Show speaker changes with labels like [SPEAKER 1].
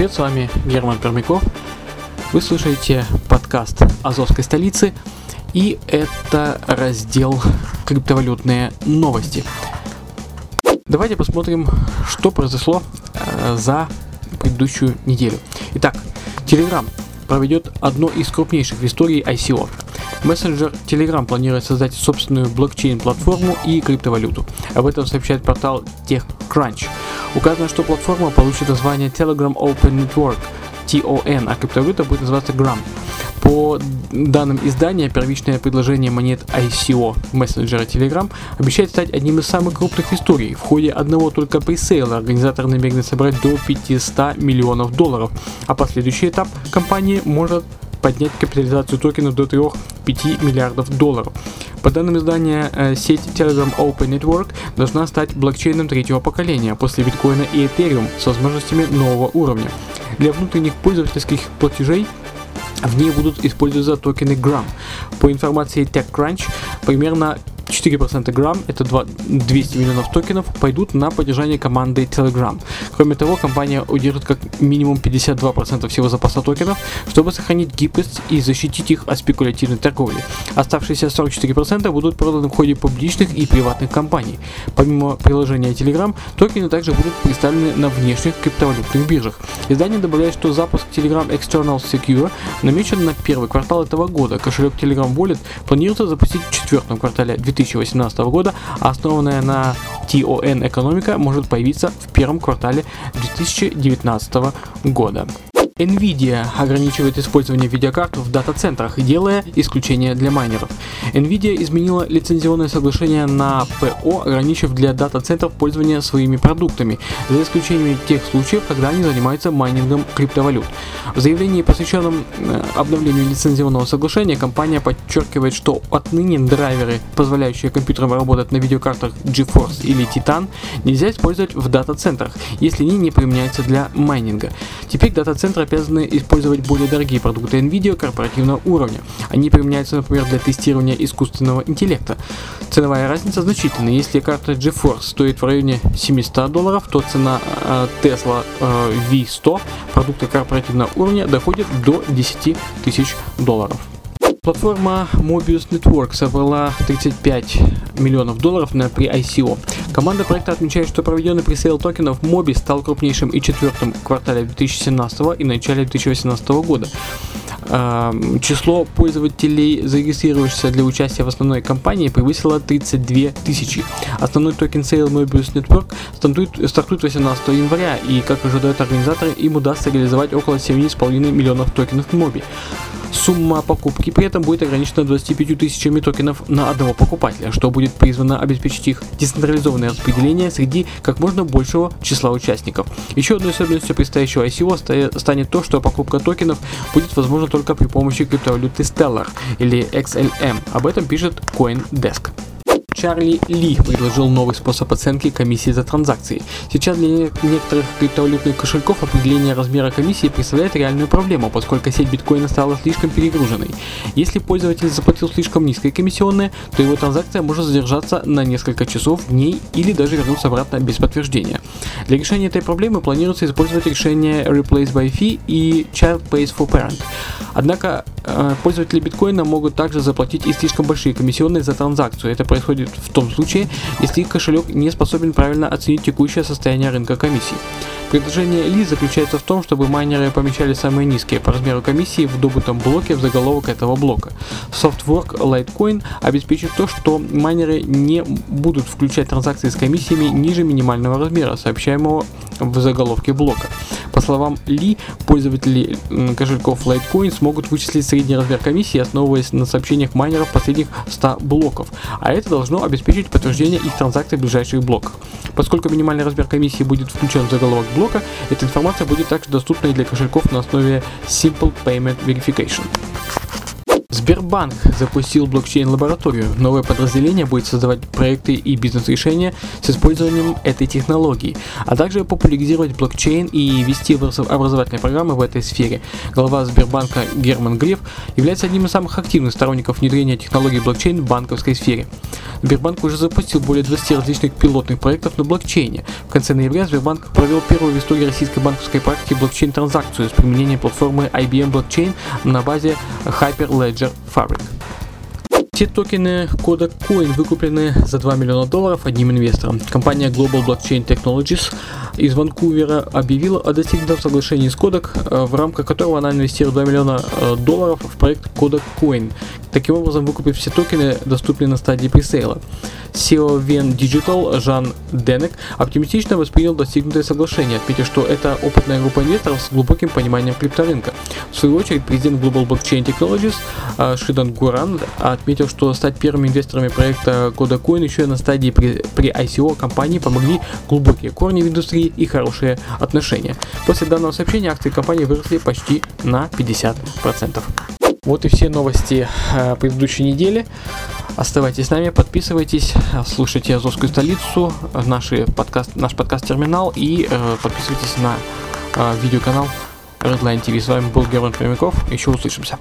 [SPEAKER 1] Привет, с вами Герман Пермяков. Вы слушаете подкаст Азовской столицы, и это раздел криптовалютные новости. Давайте посмотрим, что произошло э, за предыдущую неделю. Итак, Telegram проведет одно из крупнейших в истории ICO. Мессенджер Telegram планирует создать собственную блокчейн-платформу и криптовалюту. Об этом сообщает портал TechCrunch. Указано, что платформа получит название Telegram Open Network TON, а криптовалюта будет называться Gram. По данным издания, первичное предложение монет ICO мессенджера Telegram обещает стать одним из самых крупных в истории. В ходе одного только пресейла организатор намерен собрать до 500 миллионов долларов, а последующий этап компании может поднять капитализацию токена до 3-5 миллиардов долларов. По данным издания, э, сеть Telegram Open Network должна стать блокчейном третьего поколения после биткоина и Ethereum с возможностями нового уровня. Для внутренних пользовательских платежей в ней будут использоваться токены Gram. По информации TechCrunch, примерно 4% грамм, это 2 200 миллионов токенов, пойдут на поддержание команды Telegram. Кроме того, компания удержит как минимум 52% всего запаса токенов, чтобы сохранить гибкость и защитить их от спекулятивной торговли. Оставшиеся 44% будут проданы в ходе публичных и приватных компаний. Помимо приложения Telegram, токены также будут представлены на внешних криптовалютных биржах. Издание добавляет, что запуск Telegram External Secure намечен на первый квартал этого года. Кошелек Telegram Wallet планируется запустить в четвертом квартале 2020 2018 года, основанная на TON экономика может появиться в первом квартале 2019 года. Nvidia ограничивает использование видеокарт в дата-центрах, делая исключение для майнеров. Nvidia изменила лицензионное соглашение на ПО, ограничив для дата-центров пользование своими продуктами, за исключением тех случаев, когда они занимаются майнингом криптовалют. В заявлении, посвященном э, обновлению лицензионного соглашения, компания подчеркивает, что отныне драйверы, позволяющие компьютерам работать на видеокартах GeForce или Titan, нельзя использовать в дата-центрах, если они не применяются для майнинга. Теперь дата-центры обязаны использовать более дорогие продукты NVIDIA корпоративного уровня. Они применяются, например, для тестирования искусственного интеллекта. Ценовая разница значительна. Если карта GeForce стоит в районе 700 долларов, то цена э, Tesla э, V100 продукта корпоративного уровня доходит до 10 тысяч долларов. Платформа Mobius Network собрала 35 миллионов долларов на при ICO. Команда проекта отмечает, что проведенный пресейл токенов Mobi стал крупнейшим и четвертом квартале 2017 и начале 2018 года. Число пользователей, зарегистрировавшихся для участия в основной кампании, превысило 32 тысячи. Основной токен Sale Mobius Network стартует, стартует 18 января, и, как ожидают организаторы, им удастся реализовать около 7,5 миллионов токенов Mobi. Сумма покупки при этом будет ограничена 25 тысячами токенов на одного покупателя, что будет призвано обеспечить их децентрализованное распределение среди как можно большего числа участников. Еще одной особенностью предстоящего ICO станет то, что покупка токенов будет возможна только при помощи криптовалюты Stellar или XLM. Об этом пишет CoinDesk. Чарли Ли предложил новый способ оценки комиссии за транзакции. Сейчас для некоторых криптовалютных кошельков определение размера комиссии представляет реальную проблему, поскольку сеть биткоина стала слишком перегруженной. Если пользователь заплатил слишком низкое комиссионное, то его транзакция может задержаться на несколько часов, дней или даже вернуться обратно без подтверждения. Для решения этой проблемы планируется использовать решение Replace by Fee и Child Pays for Parent. Однако э, пользователи биткоина могут также заплатить и слишком большие комиссионные за транзакцию. Это происходит в том случае, если кошелек не способен правильно оценить текущее состояние рынка комиссий. Предложение Ли заключается в том, чтобы майнеры помещали самые низкие по размеру комиссии в добытом блоке в заголовок этого блока. Softwork Litecoin обеспечит то, что майнеры не будут включать транзакции с комиссиями ниже минимального размера, сообщаемого в заголовке блока. По словам Ли, пользователи кошельков Litecoin смогут вычислить средний размер комиссии, основываясь на сообщениях майнеров последних 100 блоков, а это должно обеспечить подтверждение их транзакций в ближайших блоках. Поскольку минимальный размер комиссии будет включен в заголовок блока, эта информация будет также доступна и для кошельков на основе Simple Payment Verification. Сбербанк запустил блокчейн-лабораторию. Новое подразделение будет создавать проекты и бизнес-решения с использованием этой технологии, а также популяризировать блокчейн и вести образ- образовательные программы в этой сфере. Глава Сбербанка Герман Греф является одним из самых активных сторонников внедрения технологий блокчейн в банковской сфере. Сбербанк уже запустил более 20 различных пилотных проектов на блокчейне. В конце ноября Сбербанк провел первую в истории российской банковской практики блокчейн-транзакцию с применением платформы IBM Blockchain на базе Hyperledger Fabric. Все токены кода Coin выкуплены за 2 миллиона долларов одним инвестором. Компания Global Blockchain Technologies из Ванкувера объявила о достигнутом соглашении с Kodak, э, в рамках которого она инвестирует 2 миллиона э, долларов в проект Kodak Coin. Таким образом, выкупив все токены, доступные на стадии пресейла. SEO Ven Digital Жан Денек оптимистично воспринял достигнутое соглашение, отметив, что это опытная группа инвесторов с глубоким пониманием крипторынка. В свою очередь, президент Global Blockchain Technologies э, Шидан Гуран отметил, что стать первыми инвесторами проекта Koda Coin еще на стадии при, при ICO компании помогли глубокие корни в индустрии и хорошие отношения. После данного сообщения акции компании выросли почти на 50%. Вот и все новости э, предыдущей недели. Оставайтесь с нами, подписывайтесь, слушайте Азовскую столицу, наши подкаст, наш подкаст-терминал и э, подписывайтесь на э, видеоканал Redline TV. С вами был Герман Пермяков. Еще услышимся.